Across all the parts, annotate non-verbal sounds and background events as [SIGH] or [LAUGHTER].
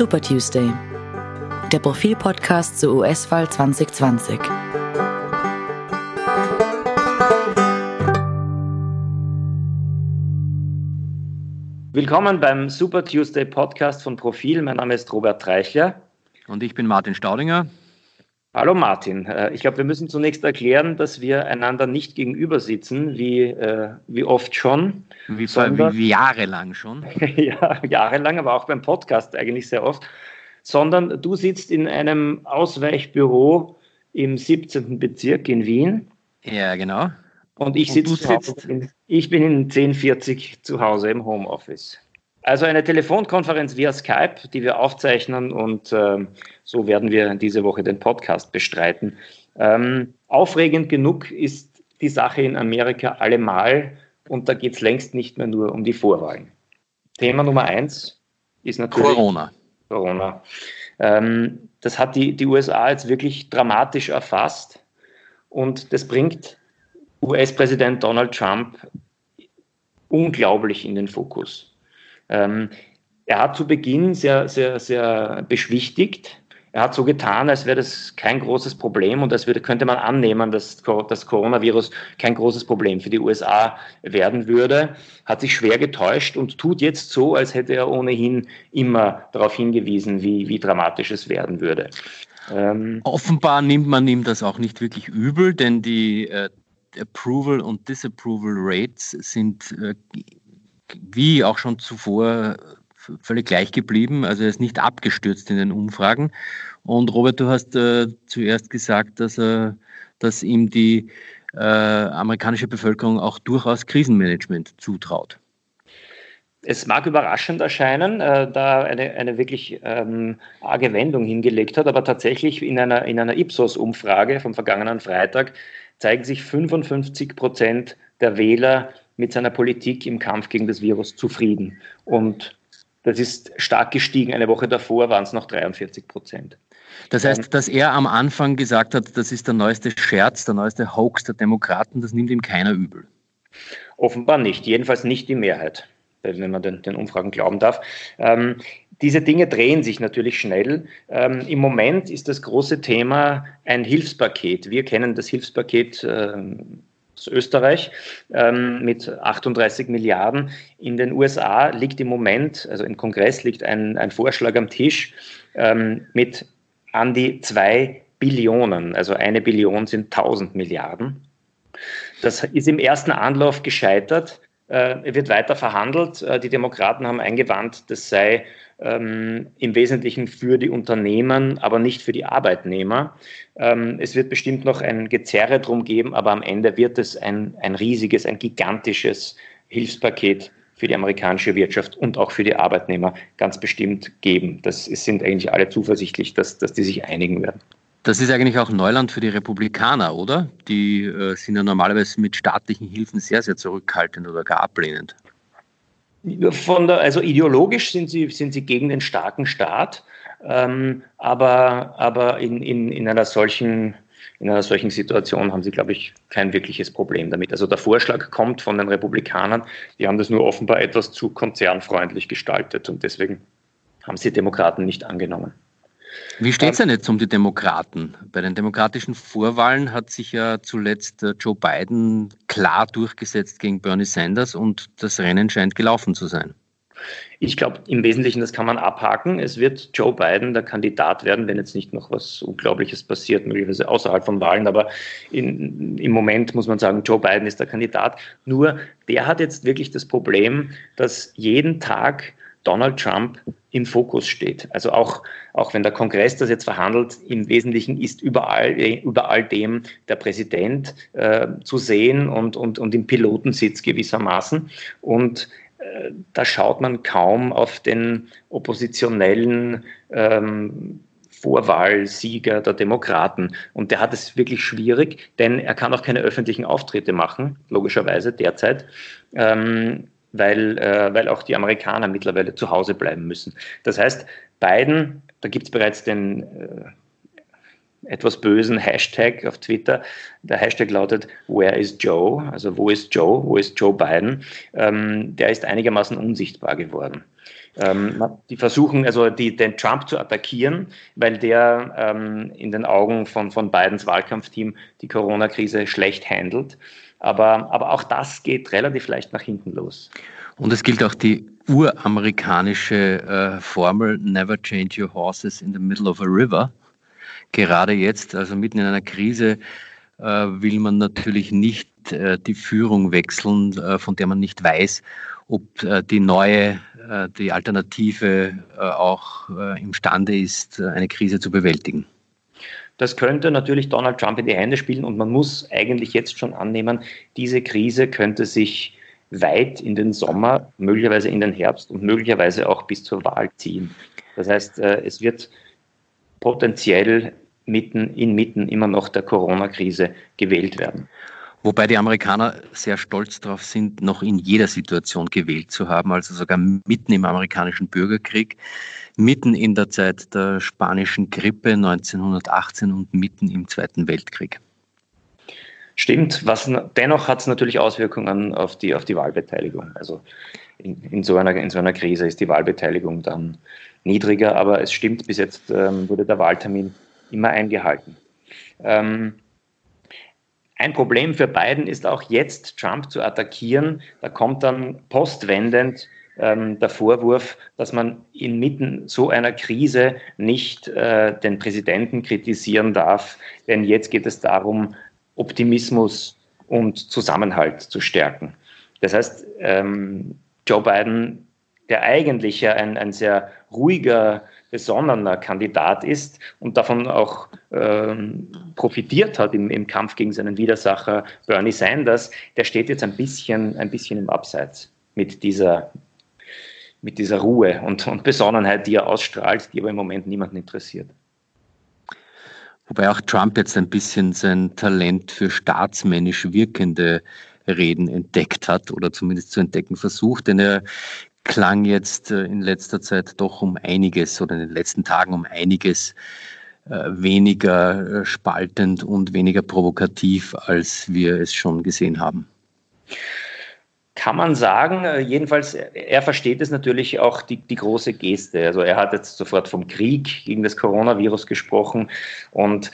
Super Tuesday, der Profil-Podcast zur US-Wahl 2020. Willkommen beim Super Tuesday Podcast von Profil. Mein Name ist Robert Treichler. Und ich bin Martin Staudinger. Hallo Martin. Äh, ich glaube, wir müssen zunächst erklären, dass wir einander nicht gegenüber sitzen, wie, äh, wie oft schon. Wie, sondern, wie jahrelang schon. [LAUGHS] ja, jahrelang, aber auch beim Podcast eigentlich sehr oft. Sondern du sitzt in einem Ausweichbüro im 17. Bezirk in Wien. Ja, genau. Und ich sitze ich bin in 1040 zu Hause im Homeoffice. Also eine Telefonkonferenz via Skype, die wir aufzeichnen und äh, so werden wir diese Woche den Podcast bestreiten. Ähm, aufregend genug ist die Sache in Amerika allemal und da geht es längst nicht mehr nur um die Vorwahlen. Thema Nummer eins ist natürlich Corona. Corona. Ähm, das hat die, die USA jetzt wirklich dramatisch erfasst und das bringt US-Präsident Donald Trump unglaublich in den Fokus. Ähm, er hat zu Beginn sehr, sehr, sehr beschwichtigt. Er hat so getan, als wäre das kein großes Problem und als würde, könnte man annehmen, dass das Coronavirus kein großes Problem für die USA werden würde. Hat sich schwer getäuscht und tut jetzt so, als hätte er ohnehin immer darauf hingewiesen, wie, wie dramatisch es werden würde. Ähm Offenbar nimmt man ihm das auch nicht wirklich übel, denn die äh, Approval und Disapproval Rates sind äh, wie auch schon zuvor völlig gleich geblieben. Also er ist nicht abgestürzt in den Umfragen. Und Robert, du hast äh, zuerst gesagt, dass, äh, dass ihm die äh, amerikanische Bevölkerung auch durchaus Krisenmanagement zutraut. Es mag überraschend erscheinen, äh, da eine, eine wirklich ähm, arge Wendung hingelegt hat, aber tatsächlich in einer, in einer Ipsos-Umfrage vom vergangenen Freitag zeigen sich 55 Prozent der Wähler mit seiner Politik im Kampf gegen das Virus zufrieden. Und das ist stark gestiegen. Eine Woche davor waren es noch 43 Prozent. Das heißt, dass er am Anfang gesagt hat, das ist der neueste Scherz, der neueste Hoax der Demokraten, das nimmt ihm keiner übel. Offenbar nicht, jedenfalls nicht die Mehrheit, wenn man den, den Umfragen glauben darf. Ähm, diese Dinge drehen sich natürlich schnell. Ähm, Im Moment ist das große Thema ein Hilfspaket. Wir kennen das Hilfspaket ähm, Österreich ähm, mit 38 Milliarden. In den USA liegt im Moment, also im Kongress liegt ein, ein Vorschlag am Tisch ähm, mit an die zwei Billionen, also eine Billion sind 1000 Milliarden. Das ist im ersten Anlauf gescheitert. Äh, wird weiter verhandelt. Äh, die Demokraten haben eingewandt, das sei ähm, im Wesentlichen für die Unternehmen, aber nicht für die Arbeitnehmer. Ähm, es wird bestimmt noch ein Gezerre drum geben, aber am Ende wird es ein, ein riesiges, ein gigantisches Hilfspaket für die amerikanische Wirtschaft und auch für die Arbeitnehmer ganz bestimmt geben. Das sind eigentlich alle zuversichtlich, dass, dass die sich einigen werden. Das ist eigentlich auch Neuland für die Republikaner, oder? Die äh, sind ja normalerweise mit staatlichen Hilfen sehr, sehr zurückhaltend oder gar ablehnend. Der, also ideologisch sind sie, sind sie gegen den starken Staat, ähm, aber, aber in, in, in, einer solchen, in einer solchen Situation haben sie, glaube ich, kein wirkliches Problem damit. Also der Vorschlag kommt von den Republikanern, die haben das nur offenbar etwas zu konzernfreundlich gestaltet und deswegen haben sie Demokraten nicht angenommen. Wie steht es denn jetzt um die Demokraten? Bei den demokratischen Vorwahlen hat sich ja zuletzt äh, Joe Biden klar durchgesetzt gegen Bernie Sanders und das Rennen scheint gelaufen zu sein. Ich glaube, im Wesentlichen, das kann man abhaken. Es wird Joe Biden der Kandidat werden, wenn jetzt nicht noch was Unglaubliches passiert, möglicherweise außerhalb von Wahlen. Aber in, im Moment muss man sagen, Joe Biden ist der Kandidat. Nur der hat jetzt wirklich das Problem, dass jeden Tag Donald Trump im Fokus steht. Also auch, auch wenn der Kongress das jetzt verhandelt, im Wesentlichen ist überall, über all dem der Präsident äh, zu sehen und, und, und im Pilotensitz gewissermaßen. Und äh, da schaut man kaum auf den oppositionellen ähm, Vorwahlsieger der Demokraten. Und der hat es wirklich schwierig, denn er kann auch keine öffentlichen Auftritte machen, logischerweise derzeit. Ähm, weil, äh, weil auch die Amerikaner mittlerweile zu Hause bleiben müssen. Das heißt, Biden, da gibt es bereits den, äh, etwas bösen Hashtag auf Twitter. Der Hashtag lautet Where is Joe? Also wo ist Joe? Wo ist Joe Biden? Ähm, der ist einigermaßen unsichtbar geworden. Ähm, die versuchen also die, den Trump zu attackieren, weil der ähm, in den Augen von, von Bidens Wahlkampfteam die Corona-Krise schlecht handelt. Aber, aber auch das geht relativ leicht nach hinten los. Und es gilt auch die uramerikanische äh, Formel Never change your horses in the middle of a river. Gerade jetzt, also mitten in einer Krise, äh, will man natürlich nicht äh, die Führung wechseln, äh, von der man nicht weiß, ob die neue, die Alternative auch imstande ist, eine Krise zu bewältigen. Das könnte natürlich Donald Trump in die Hände spielen und man muss eigentlich jetzt schon annehmen, diese Krise könnte sich weit in den Sommer, möglicherweise in den Herbst und möglicherweise auch bis zur Wahl ziehen. Das heißt, es wird potenziell mitten inmitten immer noch der Corona-Krise gewählt werden. Wobei die Amerikaner sehr stolz darauf sind, noch in jeder Situation gewählt zu haben, also sogar mitten im amerikanischen Bürgerkrieg, mitten in der Zeit der spanischen Grippe 1918 und mitten im Zweiten Weltkrieg. Stimmt, was, dennoch hat es natürlich Auswirkungen auf die, auf die Wahlbeteiligung. Also in, in, so einer, in so einer Krise ist die Wahlbeteiligung dann niedriger, aber es stimmt, bis jetzt ähm, wurde der Wahltermin immer eingehalten. Ähm, ein Problem für Biden ist auch jetzt, Trump zu attackieren. Da kommt dann postwendend ähm, der Vorwurf, dass man inmitten so einer Krise nicht äh, den Präsidenten kritisieren darf, denn jetzt geht es darum, Optimismus und Zusammenhalt zu stärken. Das heißt, ähm, Joe Biden, der eigentlich ja ein, ein sehr ruhiger, besonnener Kandidat ist und davon auch ähm, profitiert hat im, im, Kampf gegen seinen Widersacher Bernie Sanders, der steht jetzt ein bisschen, ein bisschen im Abseits mit dieser, mit dieser Ruhe und, und Besonnenheit, die er ausstrahlt, die aber im Moment niemanden interessiert. Wobei auch Trump jetzt ein bisschen sein Talent für staatsmännisch wirkende Reden entdeckt hat oder zumindest zu entdecken versucht, denn er klang jetzt äh, in letzter Zeit doch um einiges oder in den letzten Tagen um einiges äh, weniger äh, spaltend und weniger provokativ, als wir es schon gesehen haben kann man sagen, jedenfalls, er versteht es natürlich auch die, die große Geste. Also er hat jetzt sofort vom Krieg gegen das Coronavirus gesprochen und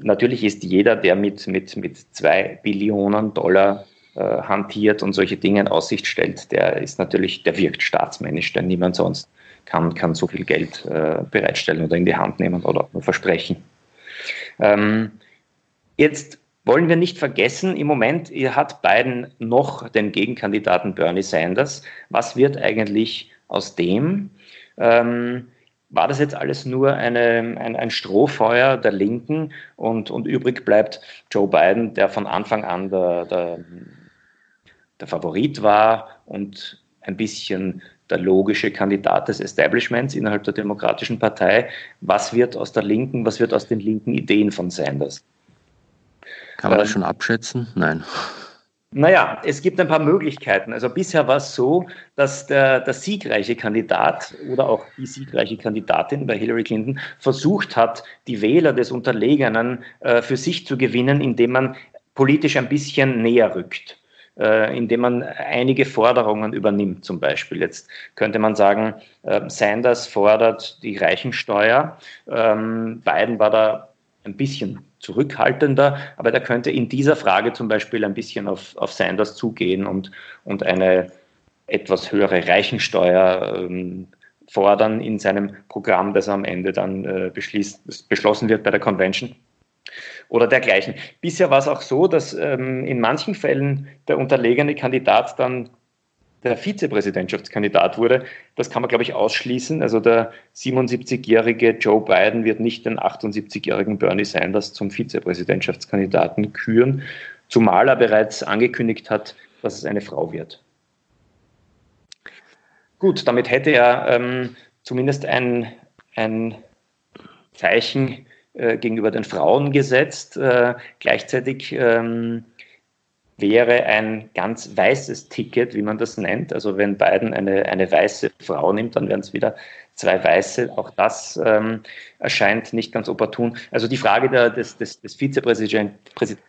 natürlich ist jeder, der mit, mit, mit zwei Billionen Dollar hantiert und solche Dinge in Aussicht stellt, der ist natürlich, der wirkt staatsmännisch, denn niemand sonst kann, kann so viel Geld äh, bereitstellen oder in die Hand nehmen oder nur versprechen. Ähm, jetzt wollen wir nicht vergessen, im Moment hat Biden noch den Gegenkandidaten Bernie Sanders. Was wird eigentlich aus dem? Ähm, war das jetzt alles nur eine, ein, ein, Strohfeuer der Linken und, und übrig bleibt Joe Biden, der von Anfang an der, der, der Favorit war und ein bisschen der logische Kandidat des Establishments innerhalb der Demokratischen Partei. Was wird aus der Linken, was wird aus den linken Ideen von Sanders? Kann man das ähm, schon abschätzen? Nein. Naja, es gibt ein paar Möglichkeiten. Also bisher war es so, dass der, der siegreiche Kandidat oder auch die siegreiche Kandidatin bei Hillary Clinton versucht hat, die Wähler des Unterlegenen äh, für sich zu gewinnen, indem man politisch ein bisschen näher rückt, äh, indem man einige Forderungen übernimmt zum Beispiel. Jetzt könnte man sagen, äh, Sanders fordert die Reichensteuer. Ähm, Biden war da ein bisschen zurückhaltender, aber der könnte in dieser Frage zum Beispiel ein bisschen auf, auf Sanders zugehen und, und eine etwas höhere Reichensteuer ähm, fordern in seinem Programm, das am Ende dann äh, beschließt, beschlossen wird bei der Convention oder dergleichen. Bisher war es auch so, dass ähm, in manchen Fällen der unterlegene Kandidat dann der Vizepräsidentschaftskandidat wurde. Das kann man, glaube ich, ausschließen. Also der 77-jährige Joe Biden wird nicht den 78-jährigen Bernie Sanders zum Vizepräsidentschaftskandidaten küren, zumal er bereits angekündigt hat, dass es eine Frau wird. Gut, damit hätte er ähm, zumindest ein, ein Zeichen gegenüber den Frauen gesetzt. Äh, gleichzeitig ähm, wäre ein ganz weißes Ticket, wie man das nennt. Also wenn Biden eine, eine weiße Frau nimmt, dann wären es wieder zwei Weiße. Auch das ähm, erscheint nicht ganz opportun. Also die Frage der, des, des, des Vizepräsident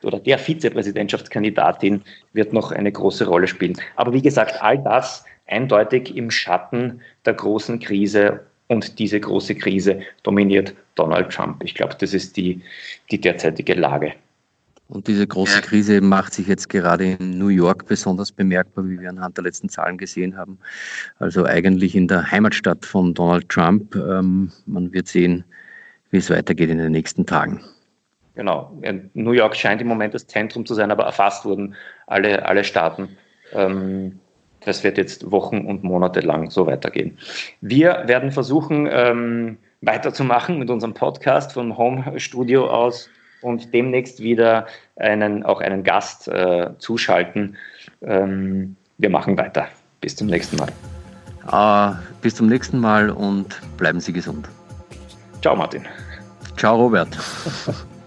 oder der Vizepräsidentschaftskandidatin wird noch eine große Rolle spielen. Aber wie gesagt, all das eindeutig im Schatten der großen Krise und diese große Krise dominiert Donald Trump. Ich glaube, das ist die, die derzeitige Lage. Und diese große Krise macht sich jetzt gerade in New York besonders bemerkbar, wie wir anhand der letzten Zahlen gesehen haben. Also eigentlich in der Heimatstadt von Donald Trump. Ähm, man wird sehen, wie es weitergeht in den nächsten Tagen. Genau. New York scheint im Moment das Zentrum zu sein, aber erfasst wurden alle, alle Staaten. Ähm, das wird jetzt Wochen und Monate lang so weitergehen. Wir werden versuchen, ähm, weiterzumachen mit unserem Podcast vom Home Studio aus und demnächst wieder einen, auch einen Gast äh, zuschalten. Ähm, wir machen weiter. Bis zum nächsten Mal. Uh, bis zum nächsten Mal und bleiben Sie gesund. Ciao, Martin. Ciao, Robert. [LAUGHS]